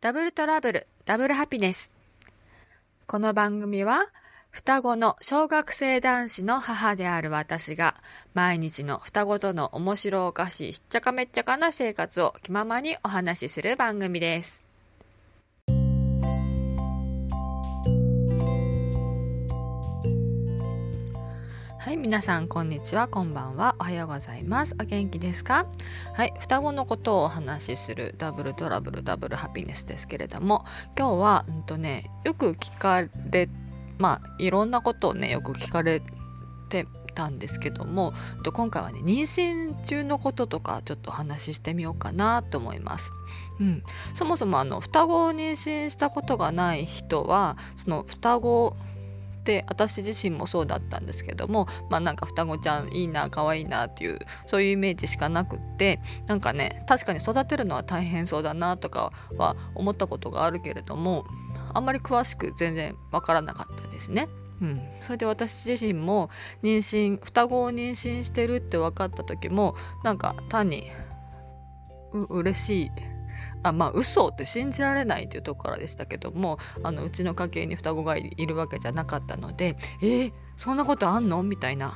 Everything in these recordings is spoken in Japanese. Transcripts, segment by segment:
ダブルトラブル、ダブルハピネス。この番組は、双子の小学生男子の母である私が、毎日の双子との面白おかしいしっちゃかめっちゃかな生活を気ままにお話しする番組です。はい、皆さん、こんにちは、こんばんは、おはようございます。お元気ですか？はい、双子のことをお話しするダブルトラブル、ダブルハピネスですけれども、今日は、うんとね、よく聞かれ、まあ、いろんなことをね、よく聞かれてたんですけども、と今回はね、妊娠中のこととか、ちょっとお話ししてみようかなと思います。うん、そもそもあの双子を妊娠したことがない人はその双子で私自身もそうだったんですけどもまあなんか双子ちゃんいいな可愛いなっていうそういうイメージしかなくってなんかね確かに育てるのは大変そうだなとかは思ったことがあるけれどもあんまり詳しく全然わからなかったですね。うん、それで私自身も妊娠双子を妊娠してるって分かった時もなんか単にう嬉しいあまあ嘘って信じられないっていうところからでしたけどもあのうちの家系に双子がいるわけじゃなかったのでえー、そんなことあんのみたいな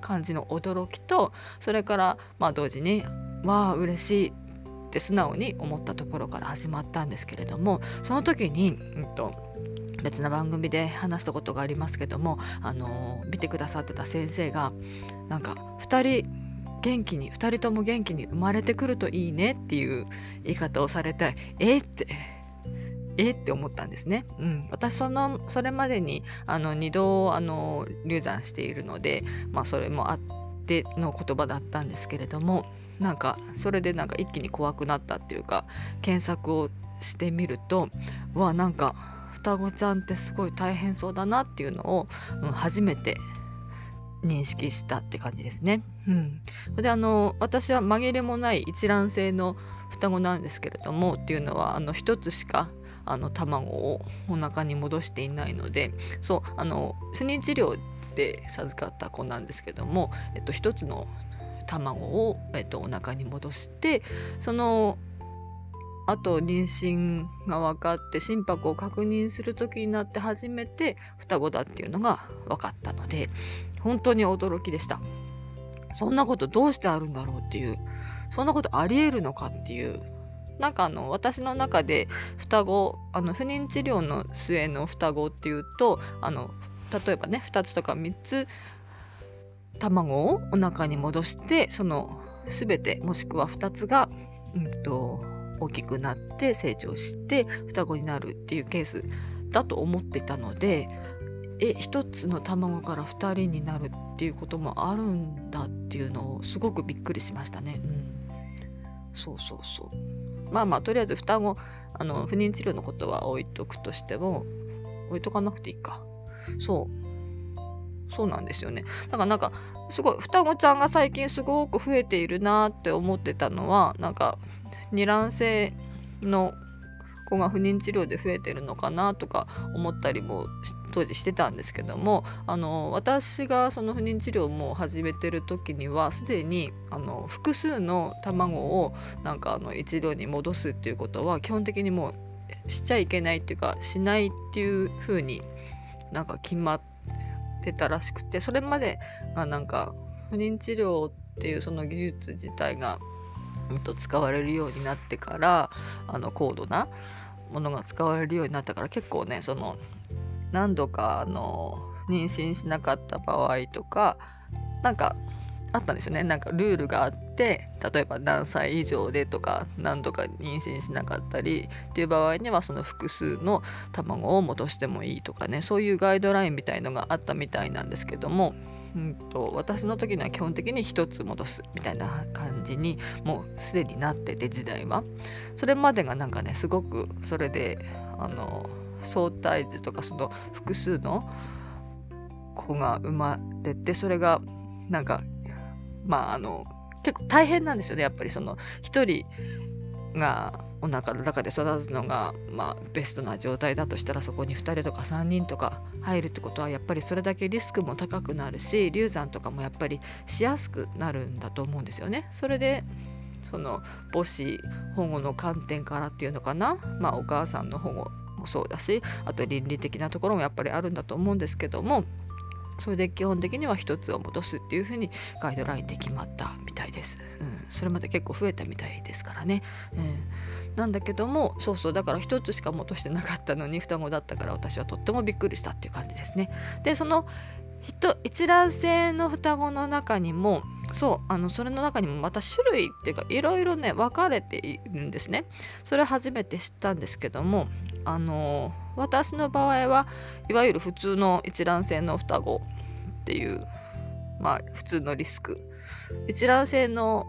感じの驚きとそれからまあ同時にわあ嬉しいって素直に思ったところから始まったんですけれどもその時に、うんと、別な番組で話したことがありますけども、あの見てくださってた先生がなんか2人元気に2人とも元気に生まれてくるといいねっていう言い方をされてえってえって思ったんですね。うん、私そのそれまでにあの2度あの流産しているので、まあ、それもあっての言葉だったんですけれどもなんかそれでなんか一気に怖くなったっていうか検索をしてみるとわなんか双子ちゃんってすごい大変そうだなっていうのを、うん、初めて認識したって感じですね。うん、であの私は紛れもない一卵性の双子なんですけれどもっていうのはあの一つしかあの卵をお腹に戻していないのでそうあの不妊治療で授かった子なんですけども、えっと、一つの卵を、えっと、お腹に戻してそのあと妊娠が分かって心拍を確認する時になって初めて双子だっていうのが分かったので本当に驚きでした。そんなことどうしてあるんだろうっていう、そんなことありえるのかっていう、なんかあの私の中で双子あの不妊治療の末の双子っていうとあの例えばね2つとか3つ卵をお腹に戻してその全てもしくは2つが、うんと大きくなって成長して双子になるっていうケースだと思ってたのでえ一つの卵から2人になるっていうこともあるんだっていうのをすごくびっくりしましたね。うん、そうそうそう。まあまあとりあえず双子あの不妊治療のことは置いとくとしても置いとかなくていいか。そう。そうなんですよね。だからなんかすごい双子ちゃんが最近すごく増えているなって思ってたのはなんか二卵性の子が不妊治療で増えてるのかなとか思ったりも当時してたんですけどもあの私がその不妊治療も始めてる時にはすでにあの複数の卵をなんかあの一度に戻すっていうことは基本的にもうしちゃいけないっていうかしないっていう風になんか決まってたらしくてそれまでがなんか不妊治療っていうその技術自体がと使われるようになってからあの高度なものが使われるようになったから結構ねその何度かあの妊娠しなかった場合とかなんかあったんですよね。なんかルールがあって例えば何歳以上でとか何度か妊娠しなかったりっていう場合にはその複数の卵を戻してもいいとかねそういうガイドラインみたいのがあったみたいなんですけどもうんと、私の時には基本的に1つ戻すみたいな感じにもうすでになってて時代は。それまでがなんかねすごくそれであの相対図とかその複数の子が生まれてそれがなんかまああの結構大変なんですよねやっぱりその1人がお腹の中で育つのが、まあ、ベストな状態だとしたらそこに2人とか3人とか入るってことはやっぱりそれだけリスクも高くなるし流産とかもやっぱりしやすくなるんだと思うんですよね。それでその母子保護の観点からっていうのかな、まあ、お母さんの保護もそうだしあと倫理的なところもやっぱりあるんだと思うんですけどもそれで基本的には1つを戻すっていうふうにガイドラインで決まったみたいです。うん、それまで結構増えたみたいですからね。うん、なんだけどもそうそうだから1つしか戻してなかったのに双子だったから私はとってもびっくりしたっていう感じですね。でその一卵性の双子の中にもそうあのそれの中にもまた種類っていうかいろいろね分かれているんですね。それ初めて知ったんですけどもあの私の場合はいわゆる普通の一卵性の双子。っていうまあ普通のリスク一卵性の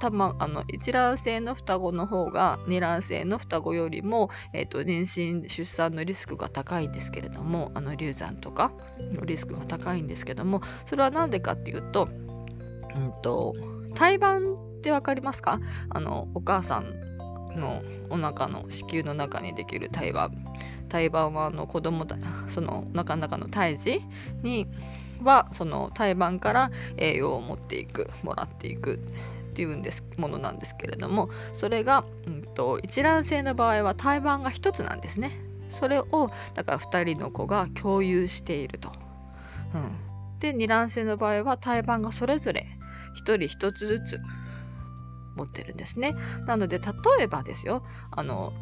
たまあの一卵性の双子の方が二卵性の双子よりも、えーと、妊娠出産のリスクが高いんですけれどもあの流産とかのリスクが高いんですけどもそれは何でかっていうと,、うんと、胎盤って分かりますか？あのお母さんのお腹の子宮の中にできる胎盤。胎盤はあの子供だそのお腹の中の胎児にはその胎盤から栄養を持っていくもらっていくっていうんですものなんですけれどもそれが、うんと、一卵性の場合は胎盤が1つなんですね。それをだから2人の子が共有していると。うん、で二卵性の場合は胎盤がそれぞれ1人1つずつ持ってるんですね。なので例えばですよあの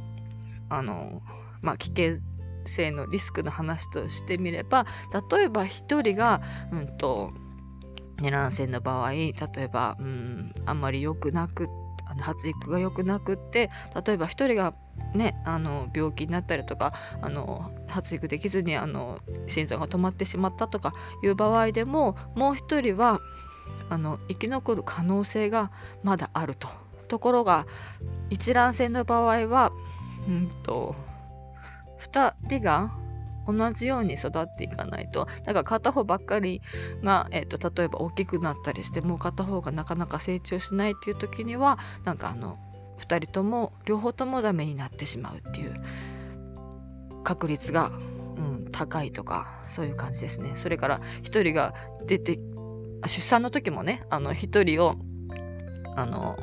あのまあ危険性のリスクの話としてみれば例えば1人がうんと二卵性の場合例えば、うん、あんまり良くなくあの発育が良くなくって例えば1人がね、あの病気になったりとかあの発育できずにあの心臓が止まってしまったとかいう場合でももう1人はあの生き残る可能性がまだあると。ところが一卵性の場合は、うんと、2人が同じように育っていかないとだから片方ばっかりが、えーと、例えば大きくなったりしてもう片方がなかなか成長しないっていう時にはなんかあの2人とも両方ともダメになってしまうっていう確率が、うん、高いとかそういう感じですね。それから1人が出て出産の時もねあの1人をあの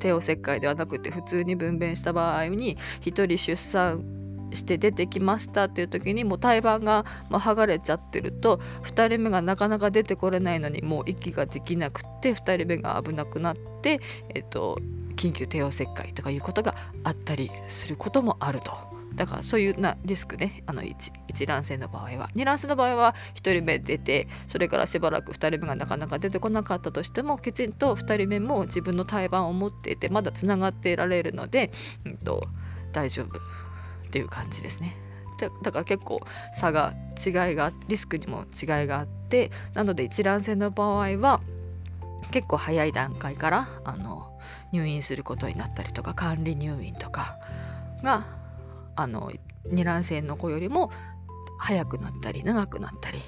帝王切開ではなくて普通に分娩した場合に1人出産して出てきましたっていう時にもう胎盤が、ま、剥がれちゃってると2人目がなかなか出てこれないのにもう息ができなくって2人目が危なくなって、えっと、緊急帝王切開とかいうことがあったりすることもあると。だからそういうなリスクねあの 1, 一卵性の場合は2卵性の場合は1人目出てそれからしばらく2人目がなかなか出てこなかったとしてもきちんと2人目も自分の胎盤を持っていてまだつながっていられるので、うんと大丈夫っていう感じですね。だから結構差が違いがリスクにも違いがあってなので一卵性の場合は結構早い段階からあの入院することになったりとか管理入院とかがあの二卵性の子よりも早くなったり長くなったり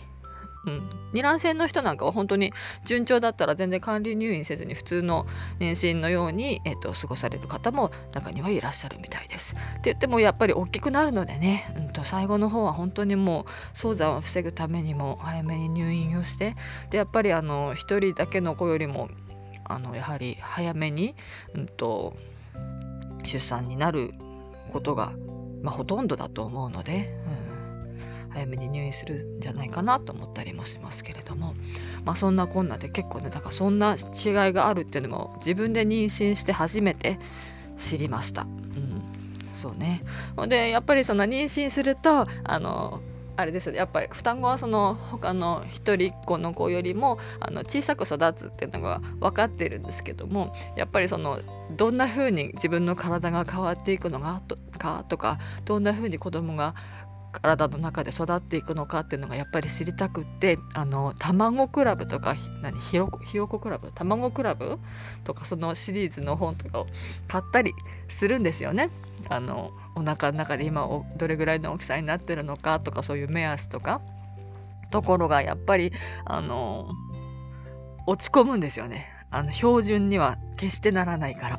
うん、二卵性の人なんかは本当に順調だったら全然管理入院せずに普通の妊娠のように、えーと、過ごされる方も中にはいらっしゃるみたいです。って言ってもやっぱり大きくなるのでね、うんと、最後の方は本当にもう早産を防ぐためにも早めに入院をしてでやっぱりあの1人だけの子よりもあのやはり早めに、うんと出産になることが、まあ、ほとんどだと思うので。うん早めに入院するんじゃないかなと思ったりもしますけれども。まあそんなこんなで結構ねだからそんな違いがあるっていうのも自分で妊娠して初めて知りました。うん、そうね。でやっぱりその妊娠するとあのあれですやっぱり双子はその他の一人っ子の子よりもあの小さく育つっていうのが分かってるんですけどもやっぱりそのどんな風に自分の体が変わっていくのかとかどんな風に子供が体の中で育っていくのかっていうのがやっぱり知りたくってあの卵クラブとか何ひよこひよこクラブ？卵クラブ？とかそのシリーズの本とかを買ったりするんですよね。あのお腹の中で今どれぐらいの大きさになってるのかとかそういう目安とかところがやっぱりあの落ち込むんですよね。あの標準には決してならないから。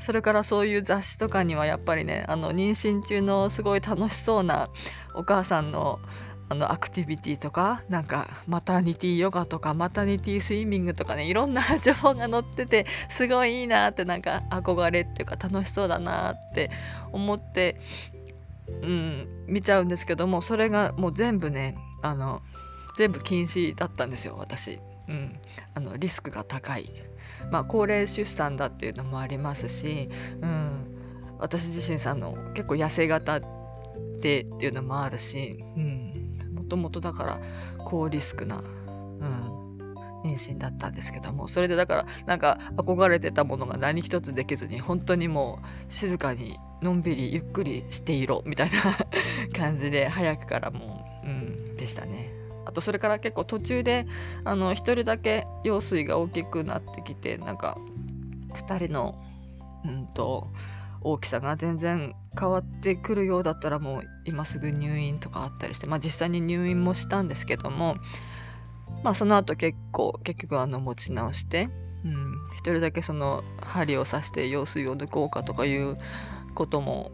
それからそういう雑誌とかにはやっぱりねあの妊娠中のすごい楽しそうなお母さんのあのアクティビティとかなんかマタニティヨガとかマタニティスイミングとかねいろんな情報が載っててすごいいいなってなんか憧れっていうか楽しそうだなって思ってうん見ちゃうんですけどもそれがもう全部ねあの全部禁止だったんですよ私、うん、あのリスクが高い、まあ、高齢出産だっていうのもありますし、うん、私自身さんの結構痩せ型でっていうのもあるし、うん、もともとだから高リスクな、うん、妊娠だったんですけどもそれでだからなんか憧れてたものが何一つできずに本当にもう静かにのんびりゆっくりしていろみたいな 感じで早くからもう、うん、でしたね。あとそれから結構途中であの1人だけ羊水が大きくなってきてなんか2人のうんと大きさが全然変わってくるようだったらもう今すぐ入院とかあったりしてまあ実際に入院もしたんですけどもまあその後結構結局あの持ち直して、うん、1人だけその針を刺して羊水を抜こうかとかいうことも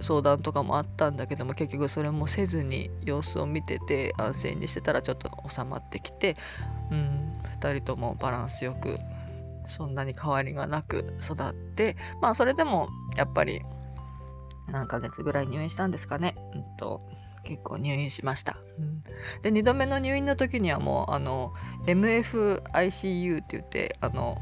相談とかもあったんだけども結局それもせずに様子を見てて安静にしてたらちょっと収まってきて、うん、2人ともバランスよくそんなに変わりがなく育ってまあそれでもやっぱり何ヶ月ぐらい入院したんですかね、うんと、結構入院しました、うん、で2度目の入院の時にはもうあの MFICU って言ってあの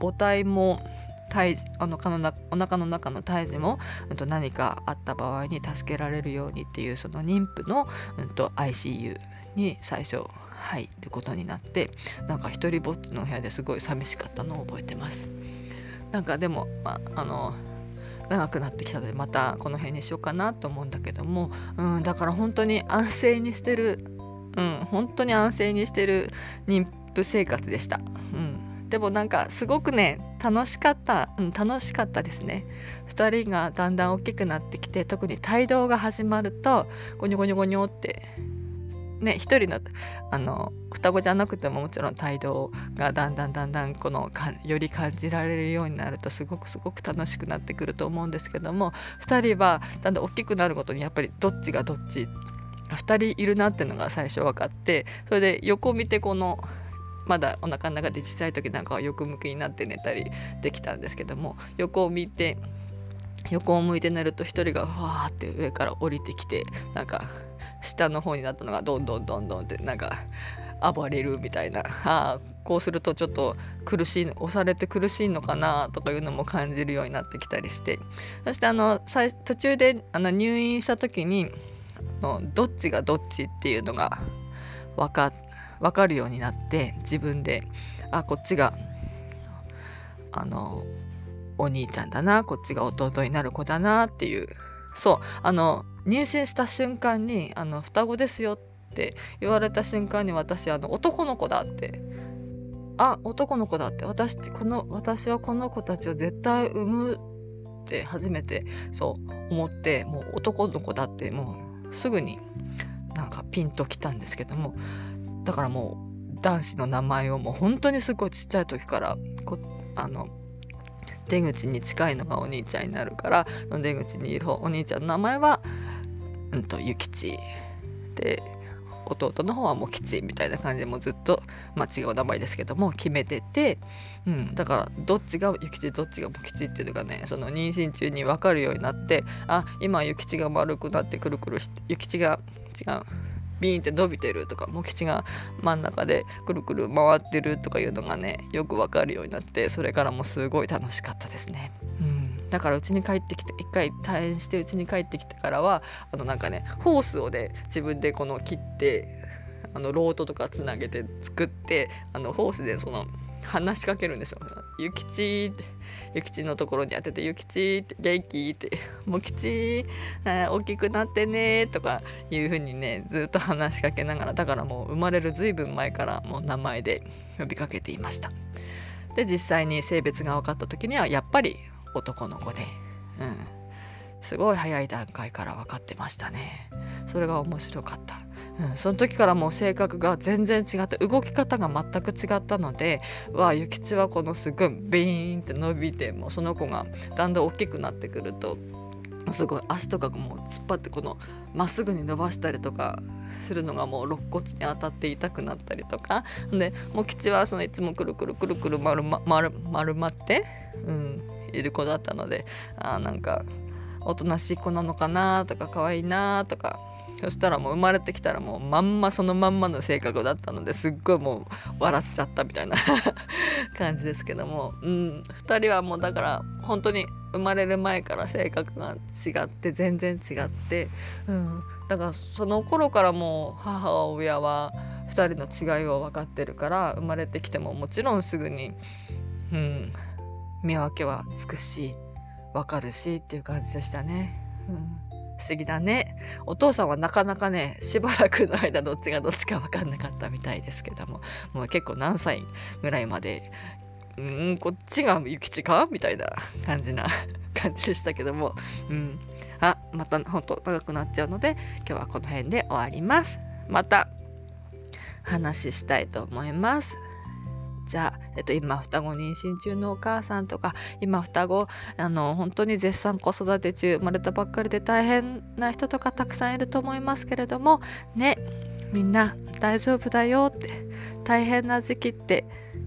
母体も胎お腹のお腹の中の胎児も、うん、と何かあった場合に助けられるようにっていうその妊婦の、うん、と ICU に最初入ることになってなんか一人ぼっちの部屋ですごい寂しかったのを覚えてますなんかでも、ま、あの長くなってきたのでまたこの辺にしようかなと思うんだけども、うん、だから本当に安静にしてる、うん、本当に安静にしてる妊婦生活でした。うんでもなんかすごくね楽しかった、うん、楽しかったですね。2人がだんだん大きくなってきて特に帯同が始まるとゴニョゴニョゴニョってね、一人のあの双子じゃなくてももちろん帯同がだんだんだんだんこのかより感じられるようになるとすごくすごく楽しくなってくると思うんですけども2人はだんだん大きくなるごとにやっぱりどっちがどっち2人いるなっていうのが最初分かってそれで横見てこのまだお腹の中で小さい時なんかは横向きになって寝たりできたんですけども横を見て横を向いて寝ると1人がわーって上から降りてきてなんか下の方になったのがどんどんどんどんってなんか暴れるみたいな。あこうするとちょっと苦しい押されて苦しいのかなとかいうのも感じるようになってきたりして。そしてあの途中であの入院した時にのどっちがどっちっていうのが分かって分かるようになって自分であこっちがあのお兄ちゃんだなこっちが弟になる子だなっていう。そうあの妊娠した瞬間にあの双子ですよって言われた瞬間に私あの男の子だってあ男の子だって私この私はこの子たちを絶対産むって初めてそう思ってもう男の子だってもうすぐになんかピンときたんですけどもだからもう男子の名前をもう本当にすごいちっちゃい時からこあの出口に近いのがお兄ちゃんになるからその出口にいるお兄ちゃんの名前は、うんと、諭吉で弟の方はもう吉みたいな感じでもうずっと、まあ、違う名前ですけども決めてて、うん、だからどっちが諭吉どっちがも吉っていうのがねその妊娠中に分かるようになってあ今諭吉が丸くなってくるくるして諭吉が違うビーンって伸びてるとか茂吉が真ん中でくるくる回ってるとかいうのがねよくわかるようになってそれからもすごい楽しかったですね。うんだからうちに帰ってきて一回退院してうちに帰ってきてからはあのなんかねホースをね自分でこの切ってあのロートとかつなげて作ってあのホースでその話しかけるんですよ。ゆきちって。ゆきちのところに当てて「ゆきち」って「元気?」って「もきち大きくなってね」とかいうふうにねずっと話しかけながらだからもう生まれるずいぶん前からもう名前で呼びかけていました。で実際に性別が分かった時にはやっぱり男の子で、うん、すごい早い段階から分かってましたね。それが面白かった。うん、その時からもう性格が全然違って動き方が全く違ったのでわあ諭吉はこのすごいビーンって伸びてもうその子がだんだん大きくなってくるとすごい足とかがもう突っ張ってこのまっすぐに伸ばしたりとかするのがもう肋骨に当たって痛くなったりとか。でもう吉はそのいつもくるくるくるくる丸,、ま、丸丸まって、うん、いる子だったのであなんかおとなしい子なのかなとか可愛いなとか。そしたらもう生まれてきたらもうまんまそのまんまの性格だったのですっごいもう笑っちゃったみたいな 感じですけども、うん、2人はもうだから本当に生まれる前から性格が違って全然違って、うん、だからその頃からもう母親は2人の違いを分かってるから生まれてきてももちろんすぐに、うん、見分けはつくし。分かるしっていう感じでしたね。うん不思議だね。お父さんはなかなかね、しばらくの間どっちがどっちか分かんなかったみたいですけども、もう結構何歳ぐらいまで、うん、こっちが諭吉かみたいな感じな 感じでしたけども、うん。あ、またほんと長くなっちゃうので、今日はこの辺で終わります。また話したいと思います。じゃあ、えっと、今双子妊娠中のお母さんとか今双子あの本当に絶賛子育て中生まれたばっかりで大変な人とかたくさんいると思いますけれどもねみんな大丈夫だよって大変な時期って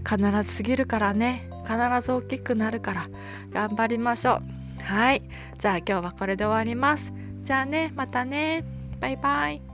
必ず過ぎるからね。必ず大きくなるから頑張りましょう。はい。じゃあ今日はこれで終わります。じゃあねまたね。バイバイ。